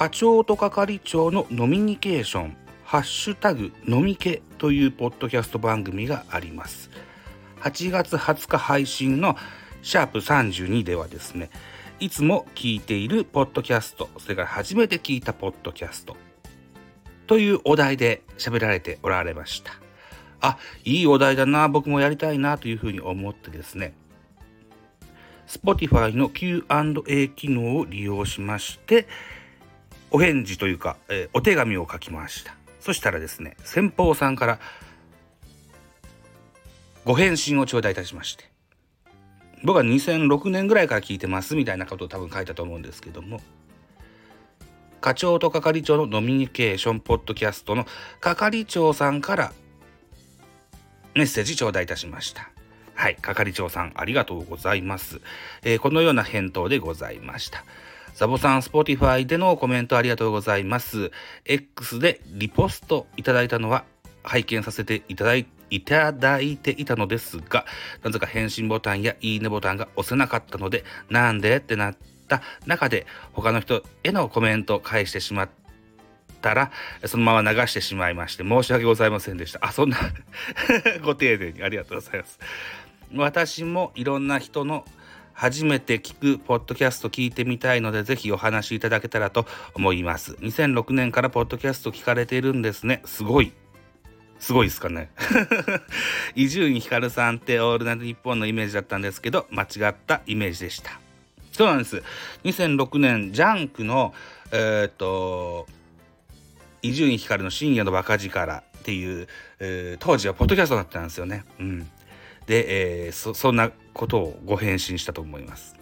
課長と係長のノミニケーションハッシュタグ飲みけというポッドキャスト番組があります。8月20日配信のシャープ32ではですねいつも聞いているポッドキャストそれから初めて聞いたポッドキャストというお題で喋られておられました。あいいお題だな僕もやりたいなというふうに思ってですね Spotify の Q&A 機能を利用しましてお返事というか、えー、お手紙を書きましたそしたらですね先方さんからご返信を頂戴いたしまして僕は2006年ぐらいから聞いてますみたいなことを多分書いたと思うんですけども課長と係長のノミニケーションポッドキャストの係長さんからメッセージ頂戴いたしました。はい、係長さんありがとうございます。えー、このような返答でございました。ザボさん、 Spotify でのコメントありがとうございます。X でリポストいただいたのは拝見させていただいいただいていたのですが、なぜか返信ボタンやいいねボタンが押せなかったので、なんでってなった中で、他の人へのコメントを返してしまったら、そのまま流してしまいまして、申し訳ございませんでした。あ、そんな ご丁寧にありがとうございます。私もいろんな人の初めて聞くポッドキャスト聞いてみたいので、ぜひお話しいただけたらと思います。2006年からポッドキャスト聞かれているんですね。すごい。すごいですかね。伊集院光さんってオールナイトニッポンのイメージだったんですけど、間違ったイメージでした。そうなんです。2006年、ジャンクの、えー、っと、伊集院光の深夜のバカ力っていう、えー、当時はポッドキャストだったんですよね。うん。で、えー、そそんなことをご返信したと思います。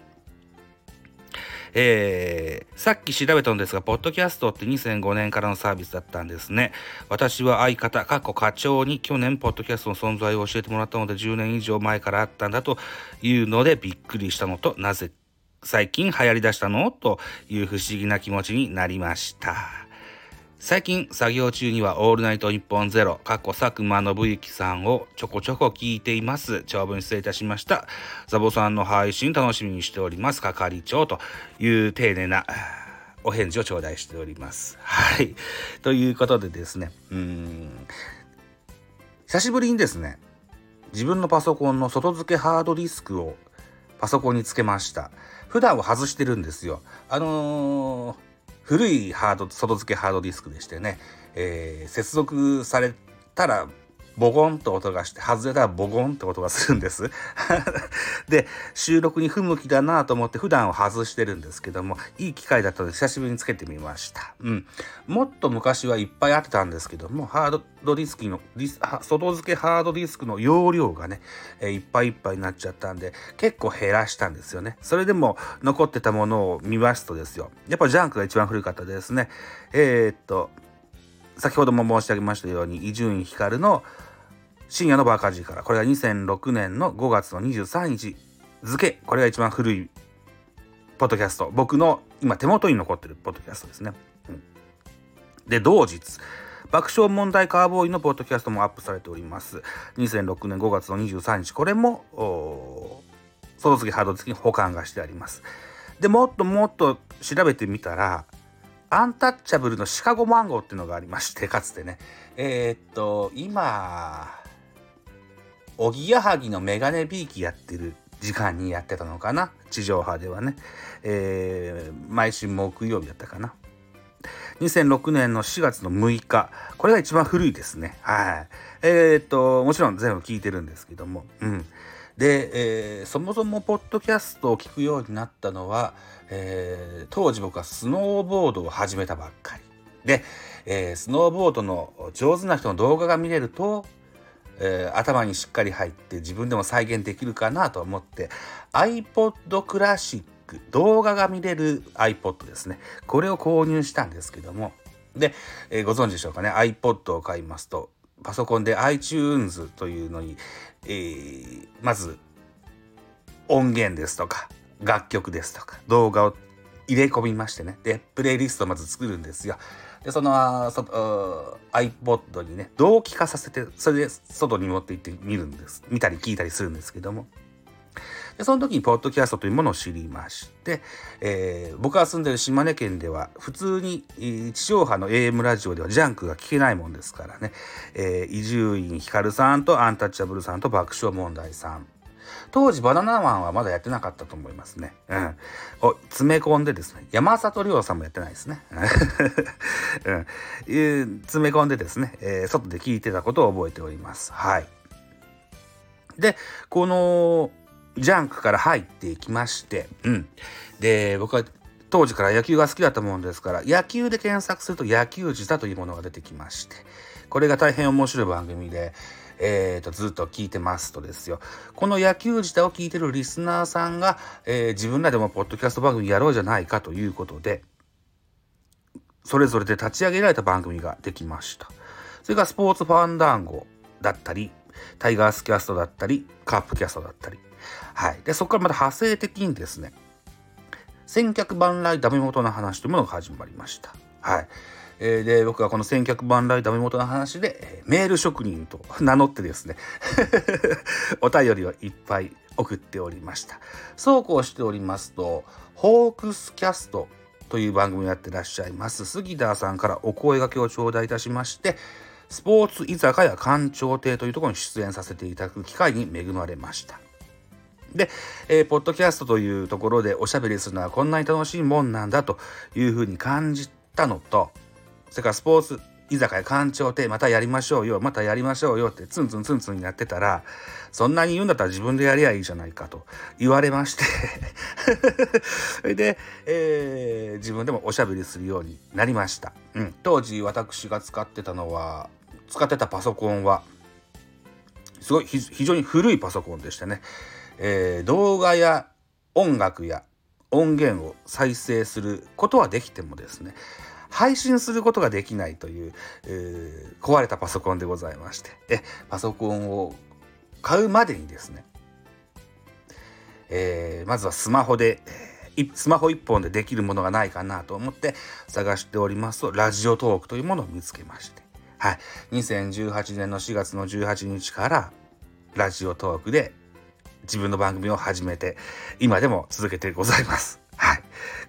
えー、さっき調べたんですが、ポッドキャストって2005年からのサービスだったんですね。私は相方、過去課長に去年、ポッドキャストの存在を教えてもらったので、10年以上前からあったんだというのでびっくりしたのと、なぜ最近流行りだしたの？という不思議な気持ちになりました。最近作業中にはオールナイト日本ゼロ、過去佐久間信之さんをちょこちょこ聞いています。長文失礼いたしました。ザボさんの配信楽しみにしております。係長という丁寧なお返事を頂戴しております。はい。ということでですね、うん、久しぶりにですね、自分のパソコンの外付けハードディスクをパソコンにつけました。普段は外してるんですよ。あのー古いハード、外付けハードディスクでしてね、えー、接続されたらボゴンと音がして、外れたらボゴンって音がするんです。で、収録に不向きだなと思って普段は外してるんですけども、いい機会だったので久しぶりにつけてみました。うん。もっと昔はいっぱいあってたんですけども、ハードディスクの、外付けハードディスクの容量がね、え、いっぱいいっぱいになっちゃったんで、結構減らしたんですよね。それでも残ってたものを見ますとですよ。やっぱジャンクが一番古かったですね。えー、っと、先ほども申し上げましたように、伊集院光の深夜のバーカジーから、これが2006年の5月の23日付、これが一番古いポッドキャスト。僕の今手元に残ってるポッドキャストですね。うん、で、同日、爆笑問題カーボーイのポッドキャストもアップされております。2006年5月の23日、これも、外付けハード付きに保管がしてあります。で、もっともっと調べてみたら、アンタッチャブルのシカゴマンゴーっていうのがありまして、かつてね。えー、っと、今、おぎやはぎのメガネビーキやってる時間にやってたのかな？地上波ではね、えー、毎週木曜日だったかな。2006年の4月の6日これが一番古いですね。はい。えー、っともちろん全部聞いてるんですけども。うん。で、えー、そもそもポッドキャストを聞くようになったのは、えー、当時僕はスノーボードを始めたばっかり。で、えー、スノーボードの上手な人の動画が見れるとえー、頭にしっかり入って自分でも再現できるかなと思って iPod クラシック動画が見れる iPod ですね。これを購入したんですけども。で、えー、ご存知でしょうかね？iPod を買いますとパソコンで iTunes というのに、えー、まず音源ですとか楽曲ですとか動画を入れ込みましてね。でプレイリストをまず作るんですよ。でそのそ iPod にね同期化させてそれで外に持って行って見るんです。見たり聞いたりするんですけども。でその時にポッドキャストというものを知りまして、えー、僕が住んでる島根県では普通に地上波の AM ラジオではジャンクが聞けないもんですからね。え伊集院光さんとアンタッチャブルさんと爆笑問題さん。当時バナナマンはまだやってなかったと思いますね。うん。を詰め込んでですね、山里亮さんもやってないですね。うん。詰め込んでですね、えー、外で聞いてたことを覚えております。はい。で、この、ジャンクから入っていきまして、うん。で、僕は当時から野球が好きだったものですから、野球で検索すると野球自体というものが出てきまして、これが大変面白い番組で、えー、とずっと聞いてますとですよ。この野球自体を聞いてるリスナーさんが、えー、自分らでもポッドキャスト番組やろうじゃないかということでそれぞれで立ち上げられた番組ができました。それがスポーツファンダンゴだったりタイガースキャストだったりカップキャストだったり。はい。でそこからまた派生的にですね千客万来ダメ元の話というものが始まりました。はい。えー、で僕はこの千客万来ダメ元の話で、えー、メール職人と 名乗ってですね お便りをいっぱい送っておりました。そうこうしておりますとホークスキャストという番組をやってらっしゃいます杉田さんからお声がけを頂戴いたしましてスポーツ居酒屋館長亭というところに出演させていただく機会に恵まれました。で、えー、ポッドキャストというところでおしゃべりするのはこんなに楽しいもんなんだというふうに感じたのとそれからスポーツ居酒屋館長ってまたやりましょうよまたやりましょうよってツンツンツンツンになってたらそんなに言うんだったら自分でやりゃいいじゃないかと言われまして。それで、えー、自分でもおしゃべりするようになりました、うん、当時私が使ってたのは使ってたパソコンはすごい非常に古いパソコンでしてね、えー、動画や音楽や音源を再生することはできてもですね配信することができないという、えー、壊れたパソコンでございまして。えパソコンを買うまでにですね、えー、まずはスマホで、スマホ1本でできるものがないかなと思って探しておりますとラジオトークというものを見つけまして。はい。2018年の4月の18日からラジオトークで自分の番組を始めて今でも続けてございます。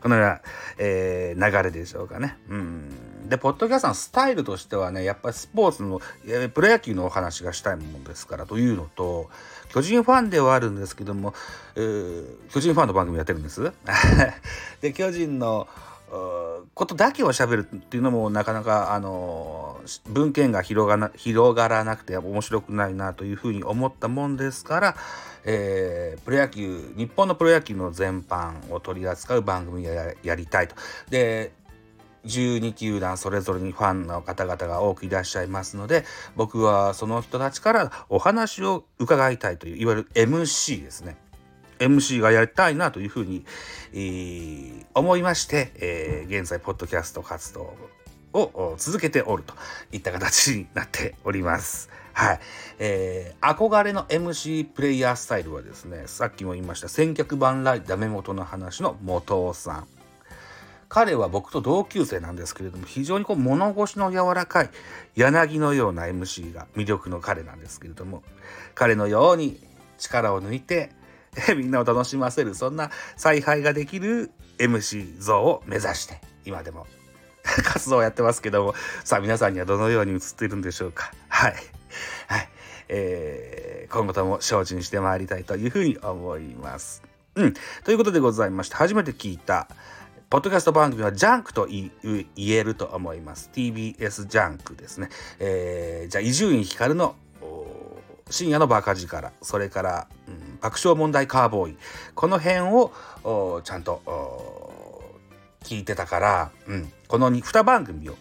このような、えー、流れでしょうかね。うん。で、ポッドキャストのスタイルとしてはね、やっぱりスポーツの、え、プロ野球のお話がしたいものですからというのと、巨人ファンではあるんですけども、え、巨人ファンの番組やってるんです。で、巨人の、ことだけを喋るっていうのもなかなかあの文献が広がな広がらなくて面白くないなというふうに思ったもんですから、えー、プロ野球日本のプロ野球の全般を取り扱う番組をやりたいと。で12球団それぞれにファンの方々が多くいらっしゃいますので僕はその人たちからお話を伺いたいといういわゆる MC ですね。MC がやりたいなというふうに、えー、思いまして、えー、現在ポッドキャスト活動を続けておるといった形になっております。はい。えー、憧れの MC プレイヤースタイルはですね、さっきも言いました千客万来ダメ元の話の元尾さん。彼は僕と同級生なんですけれども、非常にこう物腰の柔らかい柳のような MC が魅力の彼なんですけれども、彼のように力を抜いて、みんなを楽しませる、そんな采配ができる MC 像を目指して、今でも 活動をやってますけども、さあ皆さんにはどのように映っているんでしょうか。はい。はい。えー、今後とも精進してまいりたいというふうに思います。うん。ということでございまして、初めて聞いた、ポッドキャスト番組はジャンクと言えると思います。TBS ジャンクですね。えー、じゃあ、伊集院光の深夜のバカ力、それから、うん、爆笑問題カーボーイ。この辺をちゃんと聞いてたから、うん、この 2, 2番組を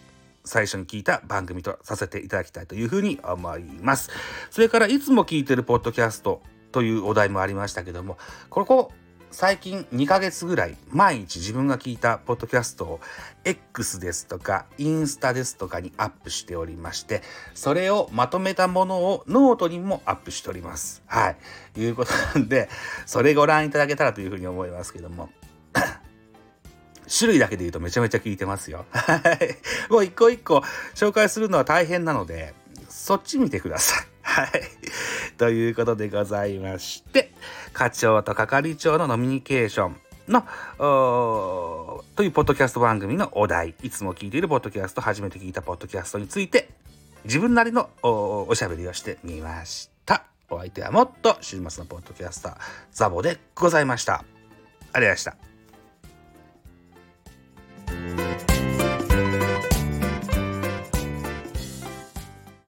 最初に聞いた番組とさせていただきたいというふうに思います。それからいつも聞いてるポッドキャストというお題もありましたけども、ここ最近2ヶ月ぐらい毎日自分が聞いたポッドキャストを X ですとかインスタですとかにアップしておりましてそれをまとめたものをノートにもアップしております。はい。いうことなんでそれご覧いただけたらというふうに思いますけども 種類だけで言うとめちゃめちゃ聞いてますよ。はい。もう一個一個紹介するのは大変なので、そっち見てください。はい。ということでございまして、課長と係長のノミニケーションのというポッドキャスト番組のお題。いつも聞いているポッドキャスト初めて聞いたポッドキャストについて自分なりのおしゃべりをしてみました。お相手はもっと週末のポッドキャスターザボでございました。ありがとうございました。